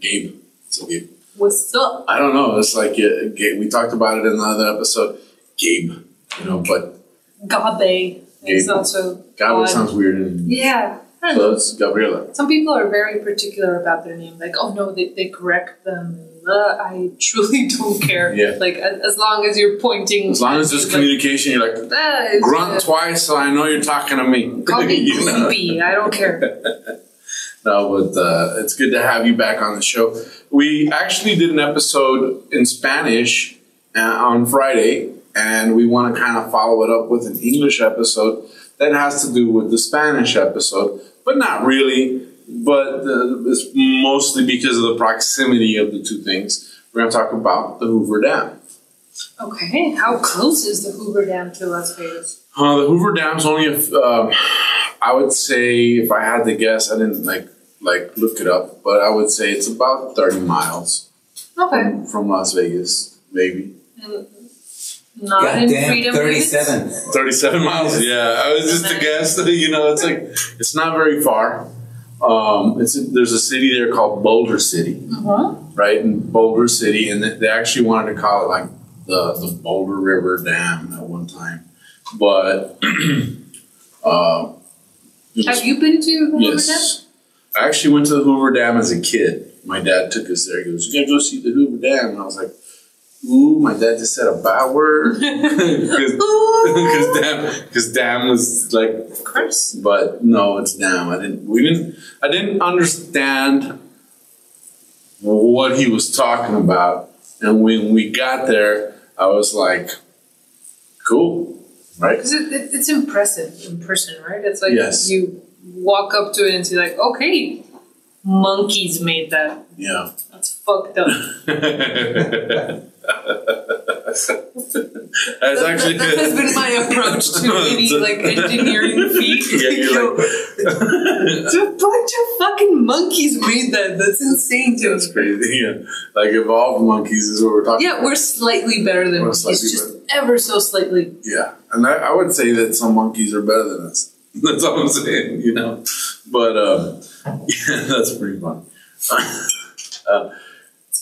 Gabe. So Gabe. What's up? I don't know. It's like uh, Gabe. We talked about it in another episode. Gabe. You know, but Gabe. It's Gabe. also odd. sounds weird. And Yeah. So it's Gabriela. Some people are very particular about their name. Like, oh no, they, they correct them. Uh, I truly don't care. Yeah. Like, as, as long as you're pointing. As long as there's like, communication, you're like grunt twice, so I know you're talking to me. Call me You know? I don't care. No, but uh, it's good to have you back on the show. We actually did an episode in Spanish uh, on Friday, and we want to kind of follow it up with an English episode that has to do with the Spanish episode, but not really. But uh, it's mostly because of the proximity of the two things. We're going to talk about the Hoover Dam. Okay. How close is the Hoover Dam to Las Vegas? Uh, the Hoover Dam's only, a um, I would say, if I had to guess, I didn't like like look it up, but I would say it's about thirty miles Okay. from, from Las Vegas, maybe Not in Goddamn, Freedom Limits? 37. thirty-seven miles. Yeah, I was just a guess. You know, it's like it's not very far. Um, it's there's a city there called Boulder City, Mhm. right? In Boulder City, and they- they actually wanted to call it like the the Boulder River Dam at one time, but uh, it was- Have you been to the Hoover Dam? Yes. I actually went to the Hoover Dam as a kid. My dad took us there. He goes, You gotta go see the Hoover Dam. And I was like, Ooh, my dad just said a bad word. Because dam, because dam was like, Of course. but no, it's dam. I didn't, we didn't, I didn't understand what he was talking about. And when we got there, I was like, cool, right? Because it, it, it's impressive in person, right? It's like Yes. you walk up to it and see, like, okay, monkeys made that. Yeah. That's fucked up. That's actually that has been my approach to any like engineering feat. Yeah, you're like, it's a bunch of fucking monkeys made that. That's insane to That's me. crazy. Yeah. Like evolved monkeys is what we're talking Yeah, we're slightly better than We're monkeys, slightly just ever so slightly. Yeah. And I, I would say that some monkeys are better than us. That's all I'm saying, you know. But um, yeah, that's pretty fun.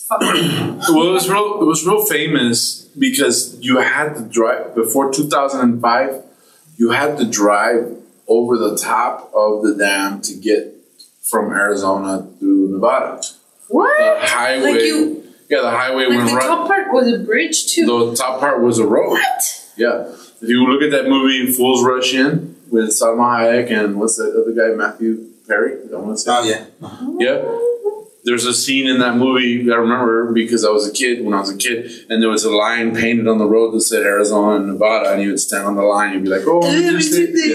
Fucking well, it was real. It was real famous because you had to drive before 2005. You had to drive over the top of the dam to get from Arizona to Nevada. what? The highway. Like you, yeah, the highway like went the right. top part was a bridge too. the top part was a road. what? Yeah. If you look at that movie Fools Rush In with Salma Hayek and what's that other guy, Matthew Perry? I want to say. Oh, yeah. Yeah. There's a scene in that movie I remember because I was a kid when I was a kid, and there was a line painted on the road that said Arizona and Nevada, and you would stand on the line and you'd be like, "Oh, we just did- yeah.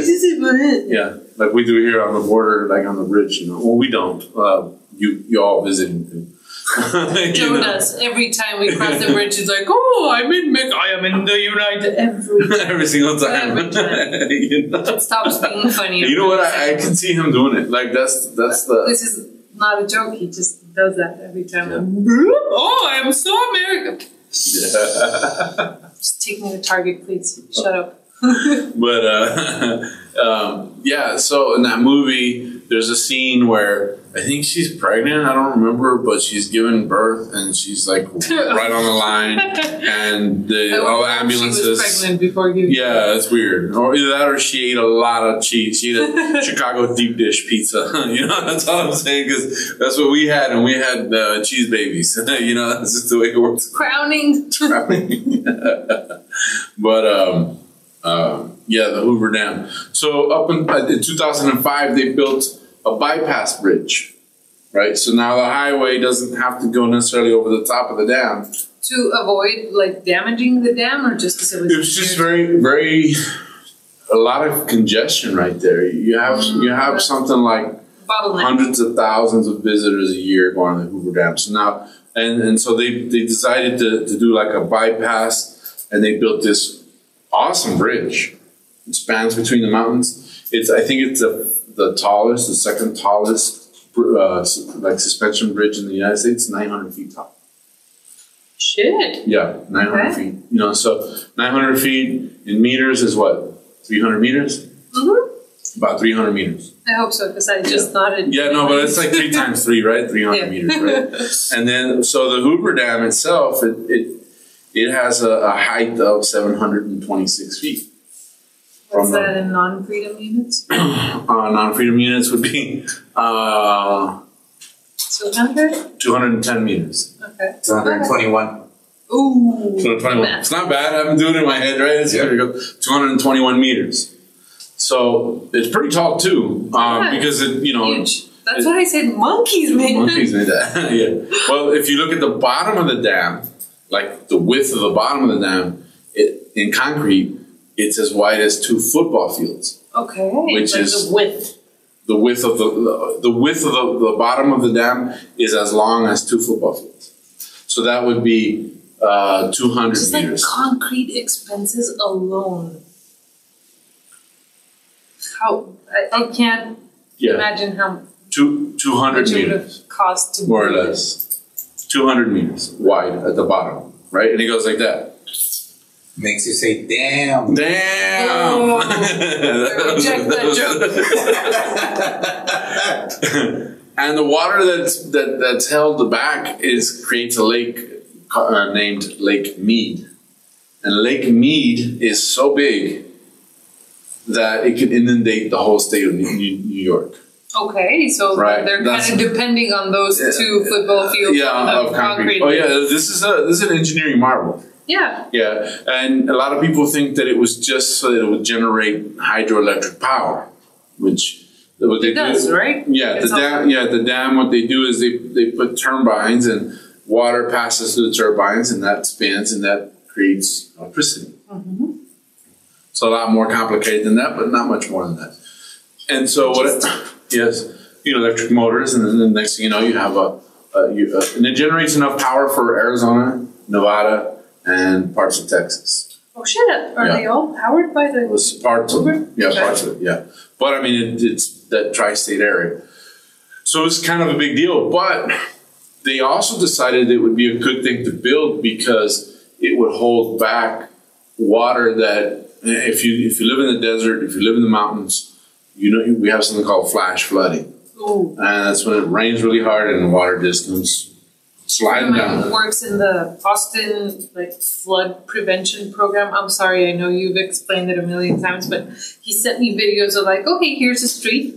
yeah, like we do here on the border, like on the bridge. You know, well, we don't. Uh, you you all visiting too. You Joe know? does every time we cross the bridge. He's like, "Oh, I'm in Mex- I am in the United." Every time. Every single time. Every time. you know? It stops being funny. You know what? I, I can see him doing it. Like that's that's the This is not a joke. He just does that every time. Yeah. Oh, I'm so American. yeah. Just take me to Target, please. Shut up. but uh, um, yeah. So in that movie, there's a scene where I think she's pregnant. I don't remember, but she's giving birth and she's like right on the line, and the all ambulances. She was pregnant before you. Yeah, it's weird. Or either that or she ate a lot of cheese. She ate a Chicago deep dish pizza. you know, that's all I'm saying because that's what we had, and we had uh, cheese babies. you know, that's just the way it works. Crowning. Crowning. but um, um, yeah, the Hoover Dam. So up in, uh, in 2005, they built a bypass bridge, right? So now the highway doesn't have to go necessarily over the top of the dam. to avoid like damaging the dam, or just because it was. It was just very, very, a lot of congestion right there. You have you mm-hmm. have something like bottleneck. hundreds of thousands of visitors a year going to the Hoover Dam. So now, and, and so they, they decided to, to do like a bypass and they built this awesome bridge. It spans between the mountains. It's, I think it's the, the tallest, the second tallest, uh, like suspension bridge in the United States, 900 feet tall. Shit. Yeah, 900 Okay. feet. You know, so 900 feet in meters is what? 300 meters? Mm-hmm. About 300 meters. I hope so because I just nodded. Yeah, no, but it's like three times three, right? 300 Yeah. meters, right? And then, so the Hoover Dam itself, it it, it has a, a height of 726 feet. What's From the- that in non-freedom units? Uh, non-freedom units would be uh, 200? 210 meters. Okay. 221. Ooh. 221. math. It's not bad. I'm doing it in my head, right? It's Yeah. go. 221 meters. So it's pretty tall too, um, Yeah. because it, you know, Huge. That's what I said. Monkeys, man. Monkeys made that. yeah. Well, if you look at the bottom of the dam, like the width of the bottom of the dam, it in concrete, it's as wide as two football fields. Okay. Which like is- the width. The width of the the, width of the, the bottom of the dam is as long as two football fields. So that would be uh, 200 Just like concrete expenses alone. How I, I can't yeah, imagine how two 200 it would meters, cost to more or less. 200 meters wide at the bottom, right? And it goes like that. Makes you say, damn. Damn! Oh, reject and the water that's that, that's held back is creates a lake uh, named Lake Mead, and Lake Mead is so big that it can inundate the whole state of New, New New York. Okay, so Right, they're that's- kind of depending on those Yeah. two football fields Yeah, of, of concrete. Oh yeah, this is a this is an engineering marvel. Yeah. Yeah, and a lot of people think that it was just so that it would generate hydroelectric power, which what they It does, do. right? Yeah, the dam. Yeah, the dam. What they do is they they put turbines and water passes through the turbines and that spins and that creates electricity. Mm-hmm. It's a lot more complicated than that, but not much more than that. And so what? It, yes, you know, electric motors, and then the next thing you know, you have a, a, you, uh and it generates enough power for Arizona, Nevada, and parts of Texas. Oh shit! Are Yeah. they all powered by It the? was parts of it. Yeah, Okay. parts of it. Yeah, but I mean, it, it's that tri-state area, so it's kind of a big deal. But they also decided it would be a good thing to build because it would hold back water that if you if you live in the desert, if you live in the mountains, you know we have something called flash flooding, Ooh. and that's when it rains really hard and water just comes sliding down. works in the Boston like flood prevention program. I'm sorry, I know you've explained it a million times, but he sent me videos of like, okay, here's a street.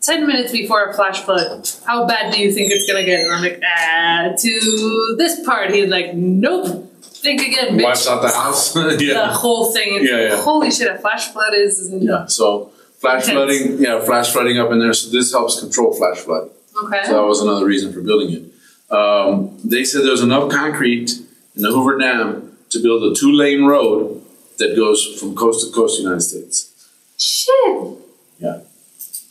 Ten minutes before a flash flood, how bad do you think it's gonna get? And I'm like, ah, to this part. He's like, nope. Think again, bitch. Wipes out the house. The whole thing. It's, Yeah, yeah. Holy shit! A flash flood is Yeah. So flash Intense. flooding, yeah, flash flooding up in there. So this helps control flash flood. okay. So that was another reason for building it. Um, they said there's enough concrete in the Hoover Dam to build a two-lane road that goes from coast to coast, in the United States. shit.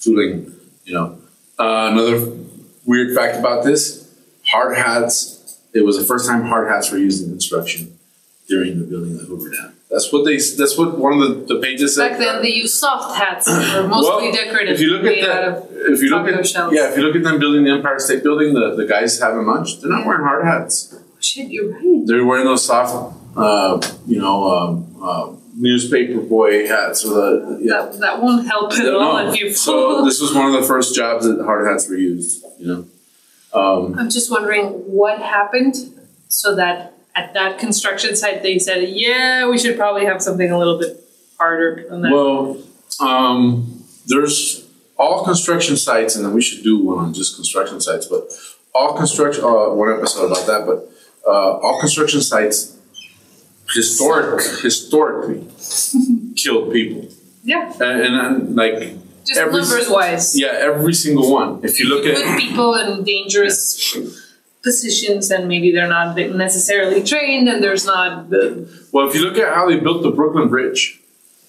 Two-lane, you know. Uh, another weird fact about this: hard hats. It was the first time hard hats were used in construction during the building of the Hoover Dam. That's what they. That's what one of the, the pages said. Back then, they used soft hats were mostly Well, decorative. If you look at out that, of if you look at shells. yeah, if you look at them building the Empire State Building, the, the guys having lunch, they're not wearing hard hats. shit, you're right. They're wearing those soft, uh, you know, um, uh, newspaper boy hats. With a, yeah. That, that won't help at all if you So this was one of the first jobs that hard hats were used. You know, um, I'm just wondering what happened so that at that construction site they said, yeah, we should probably have something a little bit harder than that. well, um, there's all construction sites, and we should do one on just construction sites. But all construction, uh, one episode about that. But uh, all construction sites, historic, historically, killed people, yeah, and, and then, like just every- numbers wise. yeah, every single one. If you look at people in dangerous positions and maybe they're not necessarily trained and there's not the. well, if you look at how they built the Brooklyn Bridge,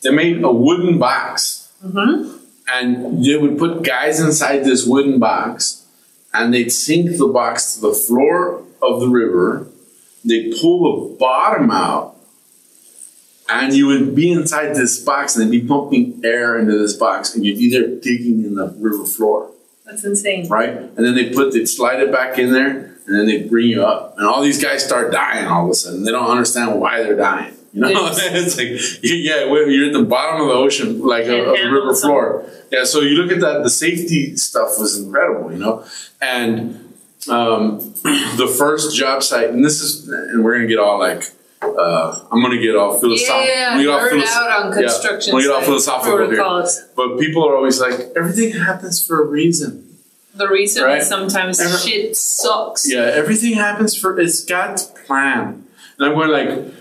they made a wooden box Mhm. and they would put guys inside this wooden box, and they'd sink the box to the floor of the river. They'd pull the bottom out, and you would be inside this box, and they'd be pumping air into this box, and you'd be there digging in the river floor That's insane. right? And then they put they'd slide it back in there, and then they bring you up, and all these guys start dying all of a sudden. They don't understand why they're dying. You know, it's like yeah, you're at the bottom of the ocean, like a, Can't of the handle river floor. Yeah, so you look at that. The safety stuff was incredible, you know, and um, the first job site, and this is, and we're gonna get all like. Uh, I'm gonna get all philosophical. Yeah, get all nerd out on yeah, construction. we get all philosophical here. But people are always like, everything happens for a reason. The reason Right. is sometimes Ever- shit sucks. Yeah, everything happens for it's God's plan. And I'm going like,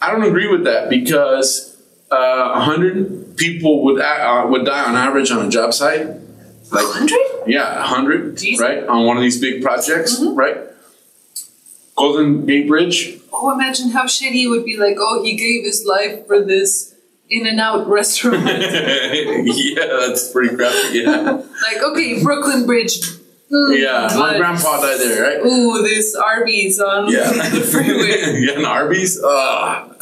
I don't agree with that because uh, hundred people would uh, would die on average on a job site. Like, Hundred? yeah, hundred, right, on one of these big projects, right? Golden Gate Bridge. Oh, imagine how shitty it would be. Like, oh, he gave his life for this In and Out restaurant. yeah, that's pretty crappy. Yeah, like, okay, Brooklyn Bridge. Mm, yeah. My grandpa died there, right? Ooh, this Arby's on Yeah, the freeway. yeah, and Arby's. Ugh.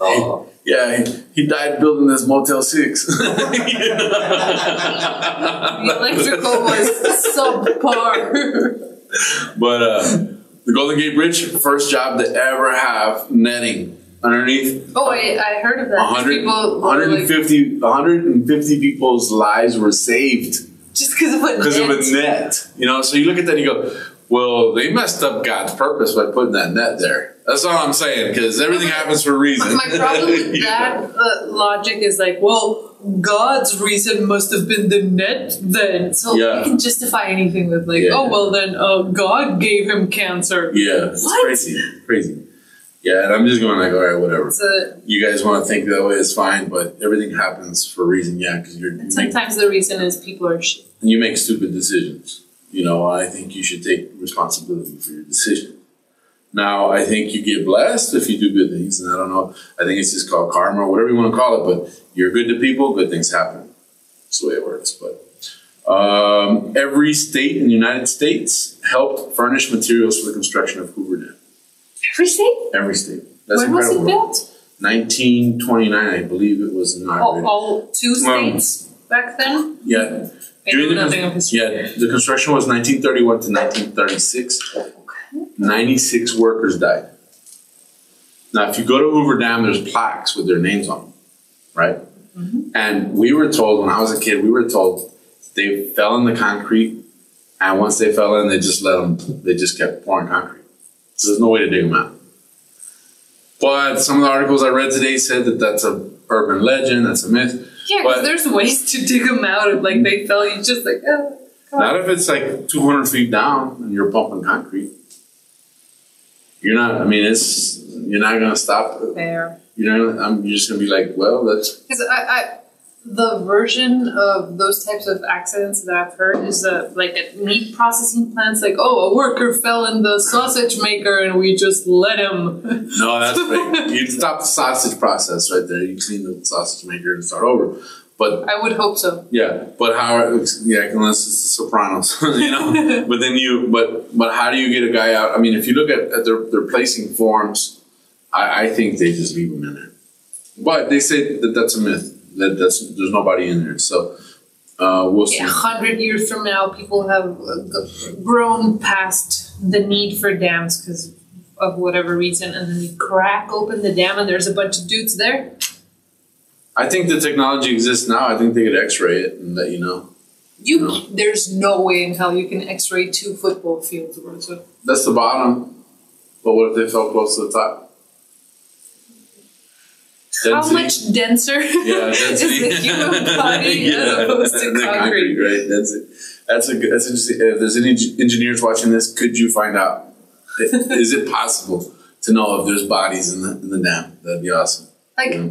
oh. Yeah, he, he died building this Motel Six. The electrical was subpar. But uh, the Golden Gate Bridge, first job to ever have netting underneath. oh, I, I heard of that. 100, People were like, 150, 150 people's lives were saved just because of a because of net. a net. You know, so you look at that and you go, well, they messed up God's purpose by putting that net there. That's all I'm saying because everything happens for a reason. My problem with that uh, logic is like, well, God's reason must have been the net then. So Yeah. you can justify anything with like, Yeah. oh well, then uh, God gave him cancer. Yeah, it's crazy, crazy. Yeah, and I'm just going like, all right, whatever. So You guys want to think that way is fine, but everything happens for a reason. Yeah, because you're you make, sometimes the reason is people are shit. you make stupid decisions. You know, I think you should take responsibility for your decision. Now, I think you get blessed if you do good things, and I don't know. I think it's just called karma or whatever you want to call it. But you're good to people, good things happen. That's the way it works. But um, every state in the United States helped furnish materials for the construction of Hoover. Every state? Every state. That's when was it built? 1929, I believe it was All, inaugurated. all two Well, states back then? Yeah, I During the yeah, the construction was 1931 to 1936. 96 workers died. Now, if you go to Hoover Dam, there's plaques with their names on them, right? Mm-hmm. And we were told when I was a kid, we were told they fell in the concrete, and once they fell in, they just let them. They just kept pouring concrete. So there's no way to dig them out. But some of the articles I read today said that that's a urban legend, that's a myth. Yeah, But- because there's ways to dig them out if like they fell. You just like, oh, on. Not if it's like 200 feet down and you're pumping concrete. You're not. I mean, it's you're not gonna stop. There. You're not. I'm, you're just gonna be like, well, that's Because I, I, the version of those types of accidents that I've heard is uh, like at meat processing plants, like, oh, a worker fell in the sausage maker and we just let him. no, that's fake. You stop the sausage process right there. You clean the sausage maker and start over. But I would hope so. yeah, but how? Yeah, unless it's the Sopranos, you know. but then you, but but how do you get a guy out? I mean, if you look at, at their their placing forms, I, I think they just leave them in there. But they say that that's a myth. That that's there's nobody in there. So uh, we'll see. A hundred years from now, people have uh, grown past the need for dams because of whatever reason, and then you crack open the dam and there's a bunch of dudes there. I think the technology exists now. I think they could X-ray it and let you know. You, there's no way in hell you can X-ray two football fields worth of. That's the bottom. But what if they fell close to the top? How much denser Yeah, is the human body as opposed to the concrete? right? That's it. That's a good. That's interesting. If there's any engineers watching this, could you find out? Is it possible to know if there's bodies in the in the dam? That'd be awesome. Like, Yeah.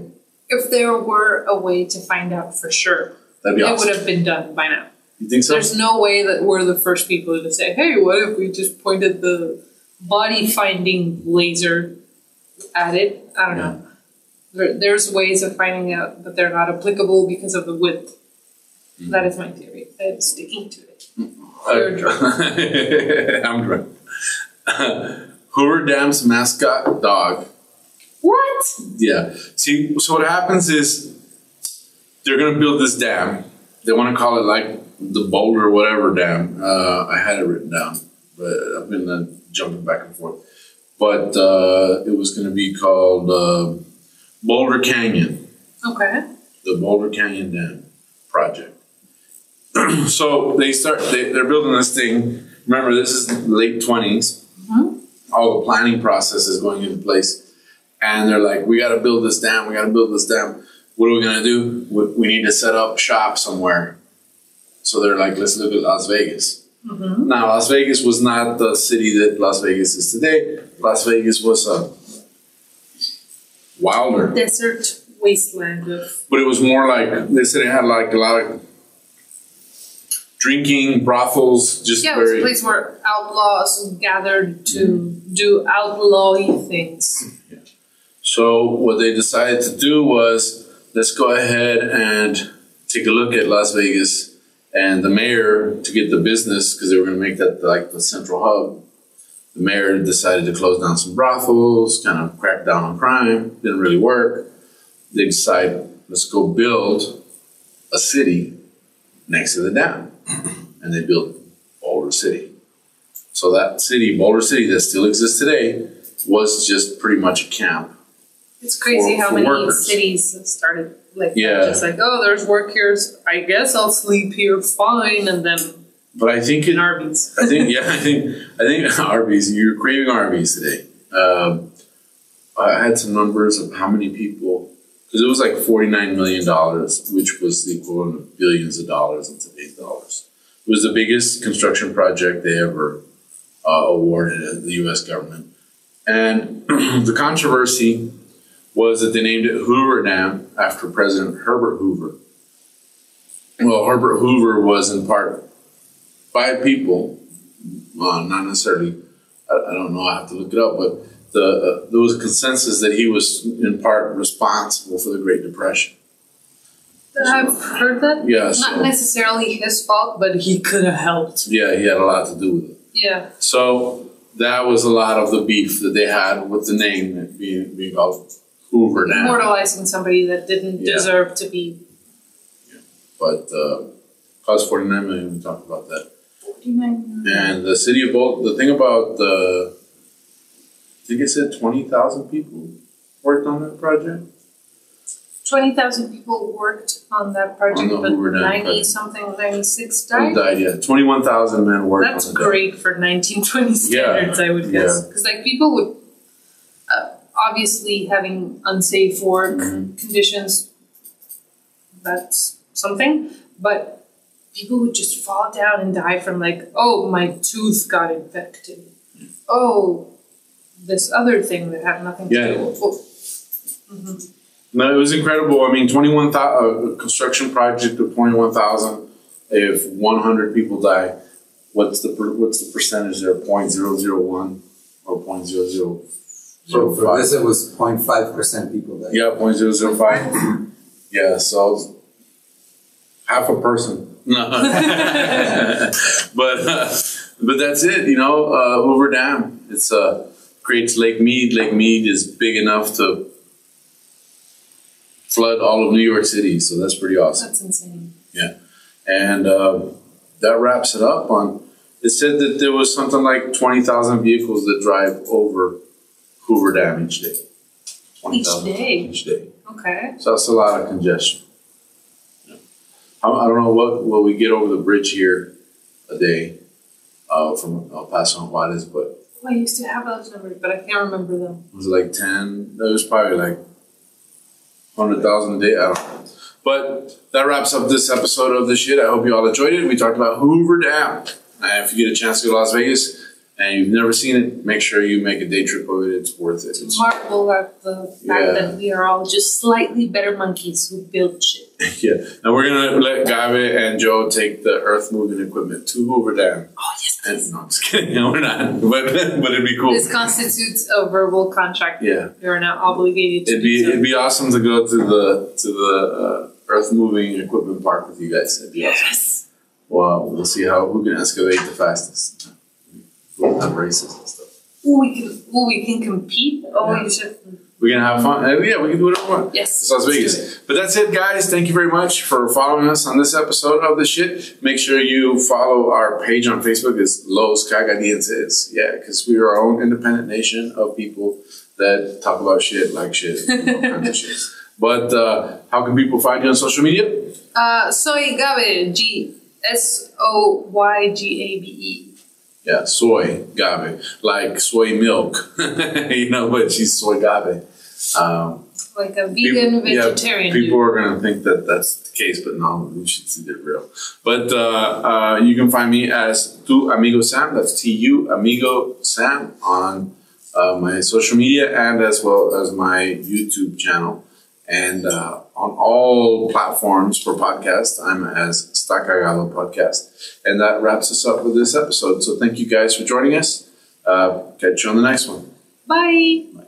if there were a way to find out for sure, That'd be awesome. it would have been done by now. You think so? There's no way that we're the first people to say, "Hey, what if we just pointed the body finding laser at it?" I don't know. There, there's ways of finding out, but they're not applicable because of the width. That is my theory. I'm sticking to it. You're drunk. I'm drunk. Hoover Dam's mascot dog. What? Yeah. See, so what happens is they're gonna build this dam. They want to call it like the Boulder whatever dam. Uh, I had it written down, but I've been uh, jumping back and forth. But uh, it was gonna be called uh, Boulder Canyon. Okay. the Boulder Canyon Dam project. so they start, they, they're building this thing. Remember, this is late 20s. Mm-hmm. All the planning process is going into place. And they're like, we got to build this dam. We got to build this dam. What are we going to do? We, we need to set up shop somewhere. So they're like, let's look at Las Vegas. Mm-hmm. Now, Las Vegas was not the city that Las Vegas is today. Las Vegas was a wilder Desert wasteland of. but it was more like they said it had like a lot of drinking brothels just Yeah, it was a place where outlaws gathered to mm-hmm. do outlawy things. so what they decided to do was let's go ahead and take a look at las vegas and the mayor to get the business because they were going to make that like the central hub the mayor decided to close down some brothels kind of crack down on crime didn't really work they decide let's go build a city next to the dam and they built boulder city so that city boulder city that still exists today was just pretty much a camp It's crazy For- how for many workers. cities started like. Yeah. Just like, oh, there's work here. I guess I'll sleep here fine, and then but i think it in Arby's. I think yeah, I think I think Arby's. You're craving Arby's today. Um, I had some numbers of how many people because it was like forty nine million dollars, which was the equivalent of billions of dollars in today's dollars. It was the biggest construction project they ever uh, awarded the U.S. government, and the controversy was that they named it Hoover Dam after President Herbert Hoover. Well, Herbert Hoover was in part by people, uh, not necessarily. I, I don't know. I have to look it up, but the uh, there was a consensus that he was in part responsible for the Great Depression. I've heard that. Yeah, Not so necessarily his fault, but he could have helped. yeah, he had a lot to do with it. Yeah. So that was a lot of the beef that they had with the name being being called Hoover Dam. Immortalizing somebody that didn't Yeah. deserve to be Yeah. But uh, cost forty nine million. We talked about that. 49 And the city of the thing about the, I think it said 20,000 people worked on that project. 20,000 people worked on that project, On but Hoover 90 project. something, 96 Who died. died, yeah. 21,000 men worked That's on the dam. great for 1920 standards, I would guess. yeah. Because, like, people would uh, obviously having unsafe work Mhm. conditions, that's something, but people would just fall down and die from, like, oh, my tooth got infected. Oh, this other thing that had nothing to Yeah. do with. Oh, No, it was incredible. I mean, 21,000, a uh, construction project of 21,000. If 100 people die, what's the per, what's the percentage there? 0.001 or 0.0005? So for this, it was 0.5 percent people that. Yeah, 0.005. yeah, so half a person. No. but uh, but that's it, you know, uh, Hoover Dam. It's uh creates Lake Mead. Lake Mead is big enough to flood all of New York City, so that's pretty awesome. That's insane. Yeah. And uh, that wraps it up on it said that there was something like 20,000 vehicles that drive over Hoover Dam each day. 20,000 day? Each day. Okay. So that's a lot of congestion. I, don't know what what we get over the bridge here a day uh, from El Paso and Juarez, but I used to have those numbers, but I can't remember them. was it like ten? It was probably like hundred thousand a day. I don't know. But that wraps up this episode of the shit. I hope you all enjoyed it. We talked about Hoover Dam. And if you get a chance to go to Las Vegas and you've never seen it, make sure you make a day trip of it. It's worth it. It's, Marvel at the fact Yeah. that we are all just slightly better monkeys who build shit. yeah. And we're gonna let Gabe and Joe take the earth moving equipment to Hoover Dam. Oh yes, And, no, I'm just kidding. No, we're not. But but it'd be cool. This constitutes a verbal contract. Yeah. You are not obligated to It'd be so. it'd be awesome to go to the to the uh, earth moving equipment park with you guys. That'd be awesome. Yes. Well, we'll see how who can excavate the fastest. Have races and stuff. Ooh, we can. Ooh, we can compete. Oh, Yeah. you should. We're gonna have fun. Uh, yeah, we can do whatever we want. Yes. It's Las Vegas. But that's it, guys. Thank you very much for following us on this episode of the shit. Make sure you follow our page on Facebook. It's Los Cagadienses. Yeah, because we are our own independent nation of people that talk about shit, like shit, all kinds of shit. But uh, how can people find you on social media? Uh, soy Gabe. G S O Y G A B E. Yeah, soy gabe, like soy milk. you know, but she's soy gabe. Um, Like a vegan People- yeah, vegetarian. people are going to think that that's the case, but no, we should see the real. But uh, uh, you can find me as Tu Amigo Sam. That's T U Amigo Sam on uh, my social media and as well as my YouTube channel. And uh, on all platforms for podcast, I'm as Stacagalo Podcast. And that wraps us up with this episode. So thank you guys for joining us. Uh, catch you on the next one. Bye. Bye.